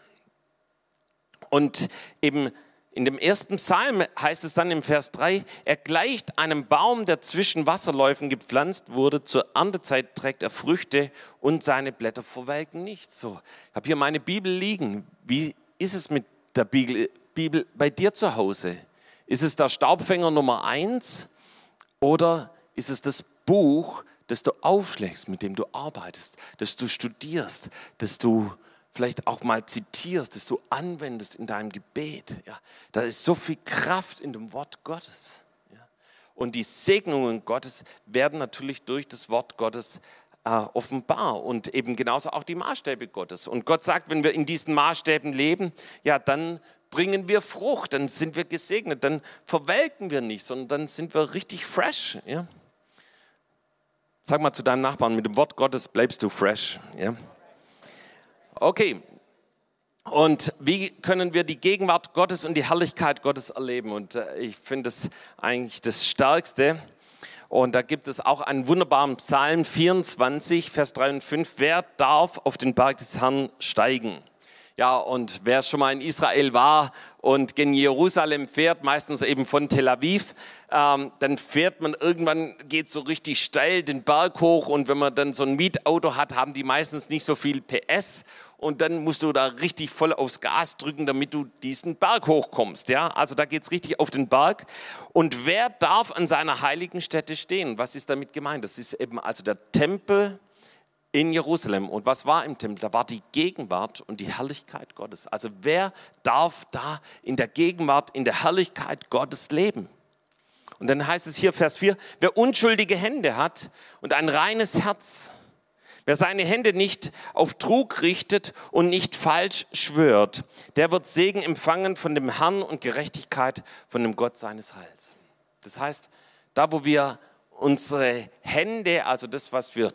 Und eben in dem ersten Psalm heißt es dann im Vers 3, er gleicht einem Baum, der zwischen Wasserläufen gepflanzt wurde. Zur Erntezeit trägt er Früchte und seine Blätter verwelken nicht. So, ich habe hier meine Bibel liegen. Wie ist es mit der Bibel, Bibel bei dir zu Hause? Ist es der Staubfänger Nummer eins oder ist es das Buch, das du aufschlägst, mit dem du arbeitest, das du studierst, das du vielleicht auch mal zitierst, das du anwendest in deinem Gebet. Ja, da ist so viel Kraft in dem Wort Gottes. Und die Segnungen Gottes werden natürlich durch das Wort Gottes äh, offenbar und eben genauso auch die Maßstäbe Gottes. Und Gott sagt, wenn wir in diesen Maßstäben leben, ja, dann bringen wir Frucht, dann sind wir gesegnet, dann verwelken wir nicht, sondern dann sind wir richtig fresh. Ja? Sag mal zu deinem Nachbarn, mit dem Wort Gottes bleibst du fresh. Ja? Okay, und wie können wir die Gegenwart Gottes und die Herrlichkeit Gottes erleben? Und äh, ich finde es eigentlich das Stärkste. Und da gibt es auch einen wunderbaren Psalm 24, Vers 3 und 5. Wer darf auf den Berg des Herrn steigen? Ja, und wer schon mal in Israel war und gen Jerusalem fährt, meistens eben von Tel Aviv, ähm, dann fährt man irgendwann, geht so richtig steil den Berg hoch und wenn man dann so ein Mietauto hat, haben die meistens nicht so viel PS und dann musst du da richtig voll aufs Gas drücken, damit du diesen Berg hochkommst. Ja? Also da geht's richtig auf den Berg. Und wer darf an seiner heiligen Stätte stehen? Was ist damit gemeint? Das ist eben also der Tempel in Jerusalem. Und was war im Tempel? Da war die Gegenwart und die Herrlichkeit Gottes. Also wer darf da in der Gegenwart, in der Herrlichkeit Gottes leben? Und dann heißt es hier Vers 4, wer unschuldige Hände hat und ein reines Herz, wer seine Hände nicht auf Trug richtet und nicht falsch schwört, der wird Segen empfangen von dem Herrn und Gerechtigkeit von dem Gott seines Heils. Das heißt, da wo wir unsere Hände, also das, was wir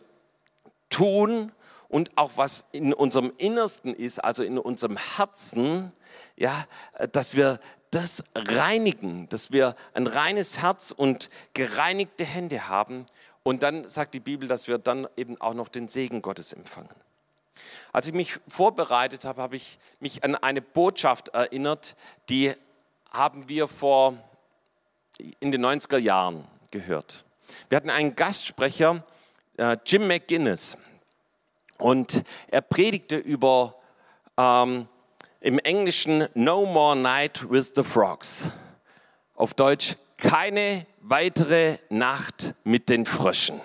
tun und auch was in unserem Innersten ist, also in unserem Herzen, ja, dass wir das reinigen, dass wir ein reines Herz und gereinigte Hände haben. Und dann sagt die Bibel, dass wir dann eben auch noch den Segen Gottes empfangen. Als ich mich vorbereitet habe, habe ich mich an eine Botschaft erinnert, die haben wir vor in den 90er Jahren gehört. Wir hatten einen Gastsprecher, äh, Jim McGuinness. Und er predigte über ähm, im Englischen No More Night with the Frogs. Auf Deutsch keine weitere Nacht mit den Fröschen.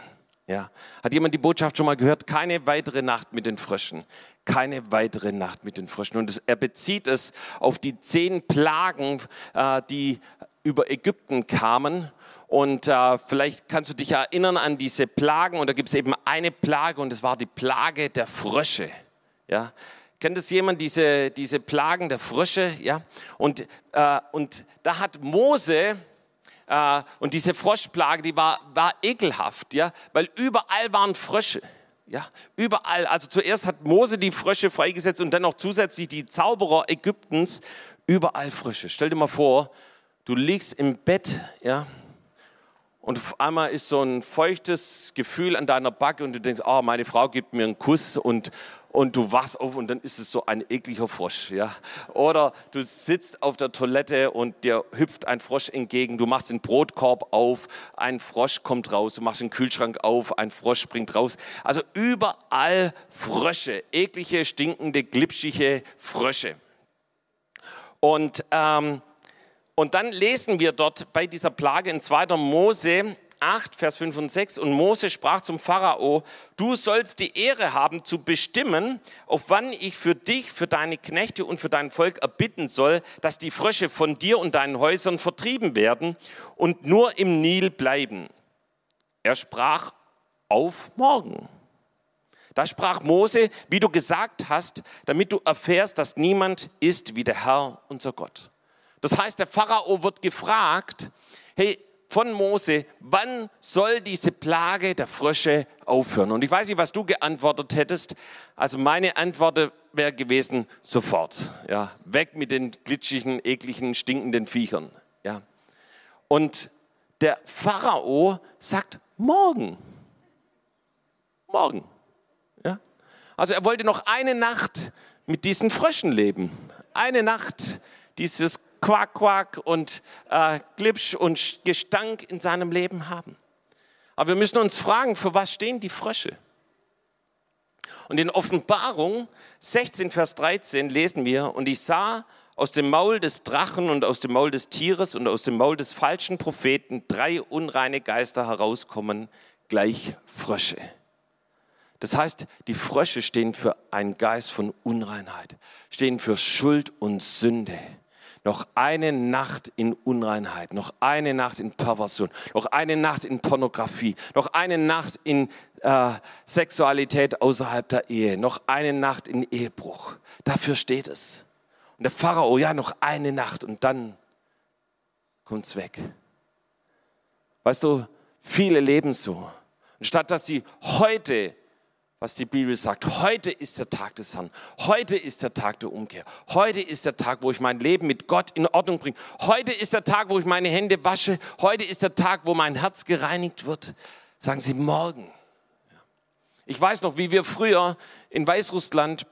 Ja. Hat jemand die Botschaft schon mal gehört? Keine weitere Nacht mit den Fröschen. Keine weitere Nacht mit den Fröschen. Und er bezieht es auf die zehn Plagen, äh, die über Ägypten kamen. Und äh, vielleicht kannst du dich erinnern an diese Plagen. Und da gibt es eben eine Plage und es war die Plage der Frösche. Ja, Kennt es jemand, diese, diese Plagen der Frösche? Ja? Und, äh, und da hat Mose, äh, und diese Froschplage, die war, war ekelhaft, ja? weil überall waren Frösche. Ja, überall. Also zuerst hat Mose die Frösche freigesetzt und dann noch zusätzlich die Zauberer Ägyptens. Überall Frösche. Stell dir mal vor, du liegst im Bett, ja, und auf einmal ist so ein feuchtes Gefühl an deiner Backe und du denkst, oh, meine Frau gibt mir einen Kuss und, und du wachst auf und dann ist es so ein ekliger Frosch, ja. Oder du sitzt auf der Toilette und dir hüpft ein Frosch entgegen, du machst den Brotkorb auf, ein Frosch kommt raus, du machst den Kühlschrank auf, ein Frosch springt raus. Also überall Frösche, eklige, stinkende, glitschige Frösche. Und ähm, und dann lesen wir dort bei dieser Plage in 2. Mose 8, Vers 5 und 6. Und Mose sprach zum Pharao, du sollst die Ehre haben zu bestimmen, auf wann ich für dich, für deine Knechte und für dein Volk erbitten soll, dass die Frösche von dir und deinen Häusern vertrieben werden und nur im Nil bleiben. Er sprach auf morgen. Da sprach Mose, wie du gesagt hast, damit du erfährst, dass niemand ist wie der Herr, unser Gott. Das heißt, der Pharao wird gefragt, hey, von Mose, wann soll diese Plage der Frösche aufhören? Und ich weiß nicht, was du geantwortet hättest. Also meine Antwort wäre gewesen, sofort. Ja, weg mit den glitschigen, ekligen, stinkenden Viechern. Ja. Und der Pharao sagt, morgen. Morgen. Ja. Also er wollte noch eine Nacht mit diesen Fröschen leben. Eine Nacht dieses Quack, Quack und äh, Glitsch und Gestank in seinem Leben haben. Aber wir müssen uns fragen, für was stehen die Frösche? Und in Offenbarung 16, Vers 13 lesen wir, und ich sah aus dem Maul des Drachen und aus dem Maul des Tieres und aus dem Maul des falschen Propheten drei unreine Geister herauskommen, gleich Frösche. Das heißt, die Frösche stehen für einen Geist von Unreinheit, stehen für Schuld und Sünde. Noch eine Nacht in Unreinheit, noch eine Nacht in Perversion, noch eine Nacht in Pornografie, noch eine Nacht in äh, Sexualität außerhalb der Ehe, noch eine Nacht in Ehebruch. Dafür steht es. Und der Pharao, ja, noch eine Nacht und dann kommt es weg. Weißt du, viele leben so. Und statt dass sie heute was die Bibel sagt. Heute ist der Tag des Herrn. Heute ist der Tag der Umkehr. Heute ist der Tag, wo ich mein Leben mit Gott in Ordnung bringe. Heute ist der Tag, wo ich meine Hände wasche. Heute ist der Tag, wo mein Herz gereinigt wird. Sagen Sie morgen. Ich weiß noch, wie wir früher in Weißrussland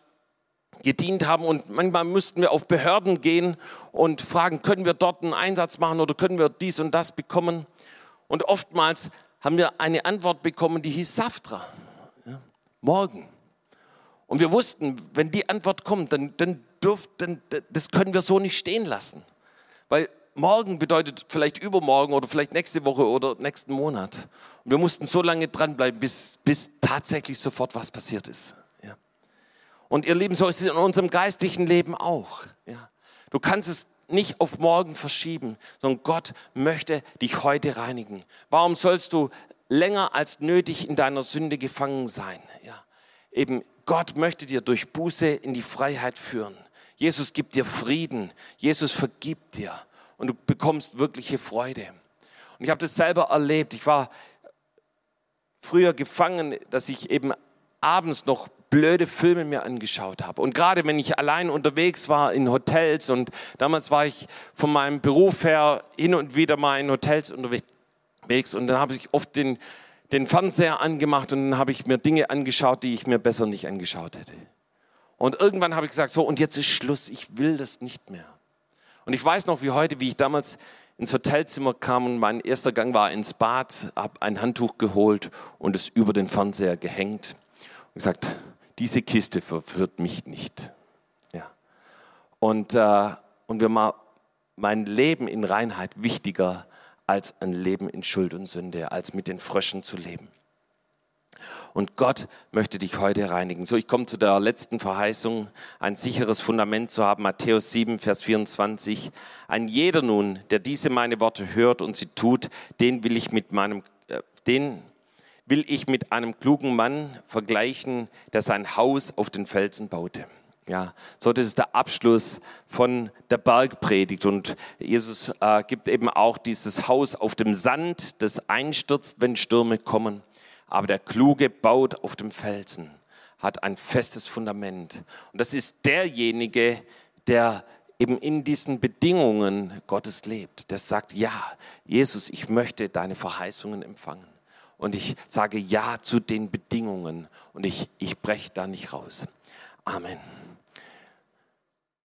gedient haben und manchmal müssten wir auf Behörden gehen und fragen, können wir dort einen Einsatz machen oder können wir dies und das bekommen? Und oftmals haben wir eine Antwort bekommen, die hieß Saftra morgen. Und wir wussten, wenn die Antwort kommt, dann, dann dürft, das können wir so nicht stehen lassen. Weil morgen bedeutet vielleicht übermorgen oder vielleicht nächste Woche oder nächsten Monat. Und wir mussten so lange dranbleiben, bis, bis tatsächlich sofort was passiert ist. Ja. Und ihr Lieben, so ist es in unserem geistlichen Leben auch. Ja. Du kannst es nicht auf morgen verschieben, sondern Gott möchte dich heute reinigen. Warum sollst du länger als nötig in deiner Sünde gefangen sein. Ja. Eben Gott möchte dir durch Buße in die Freiheit führen. Jesus gibt dir Frieden. Jesus vergibt dir und du bekommst wirkliche Freude. Und ich habe das selber erlebt. Ich war früher gefangen, dass ich eben abends noch blöde Filme mir angeschaut habe. Und gerade wenn ich allein unterwegs war in Hotels und damals war ich von meinem Beruf her hin und wieder mal in Hotels unterwegs, unterwegs und dann habe ich oft den, den Fernseher angemacht und dann habe ich mir Dinge angeschaut, die ich mir besser nicht angeschaut hätte. Und irgendwann habe ich gesagt, so und jetzt ist Schluss, ich will das nicht mehr. Und ich weiß noch wie heute, wie ich damals ins Hotelzimmer kam und mein erster Gang war ins Bad, habe ein Handtuch geholt und es über den Fernseher gehängt und gesagt, diese Kiste verführt mich nicht. Ja. Und, äh, und wir mal mein Leben in Reinheit wichtiger als ein Leben in Schuld und Sünde, als mit den Fröschen zu leben. Und Gott möchte dich heute reinigen. So, ich komme zu der letzten Verheißung, ein sicheres Fundament zu haben. Matthäus 7, Vers 24. Ein jeder nun, der diese meine Worte hört und sie tut, den will ich mit meinem, äh, den will ich mit einem klugen Mann vergleichen, der sein Haus auf den Felsen baute. Ja, so das ist der Abschluss von der Bergpredigt und Jesus äh, gibt eben auch dieses Haus auf dem Sand, das einstürzt, wenn Stürme kommen. Aber der Kluge baut auf dem Felsen, hat ein festes Fundament. Und das ist derjenige, der eben in diesen Bedingungen Gottes lebt. Der sagt, ja, Jesus, ich möchte deine Verheißungen empfangen. Und ich sage ja zu den Bedingungen und ich, ich breche da nicht raus. Amen.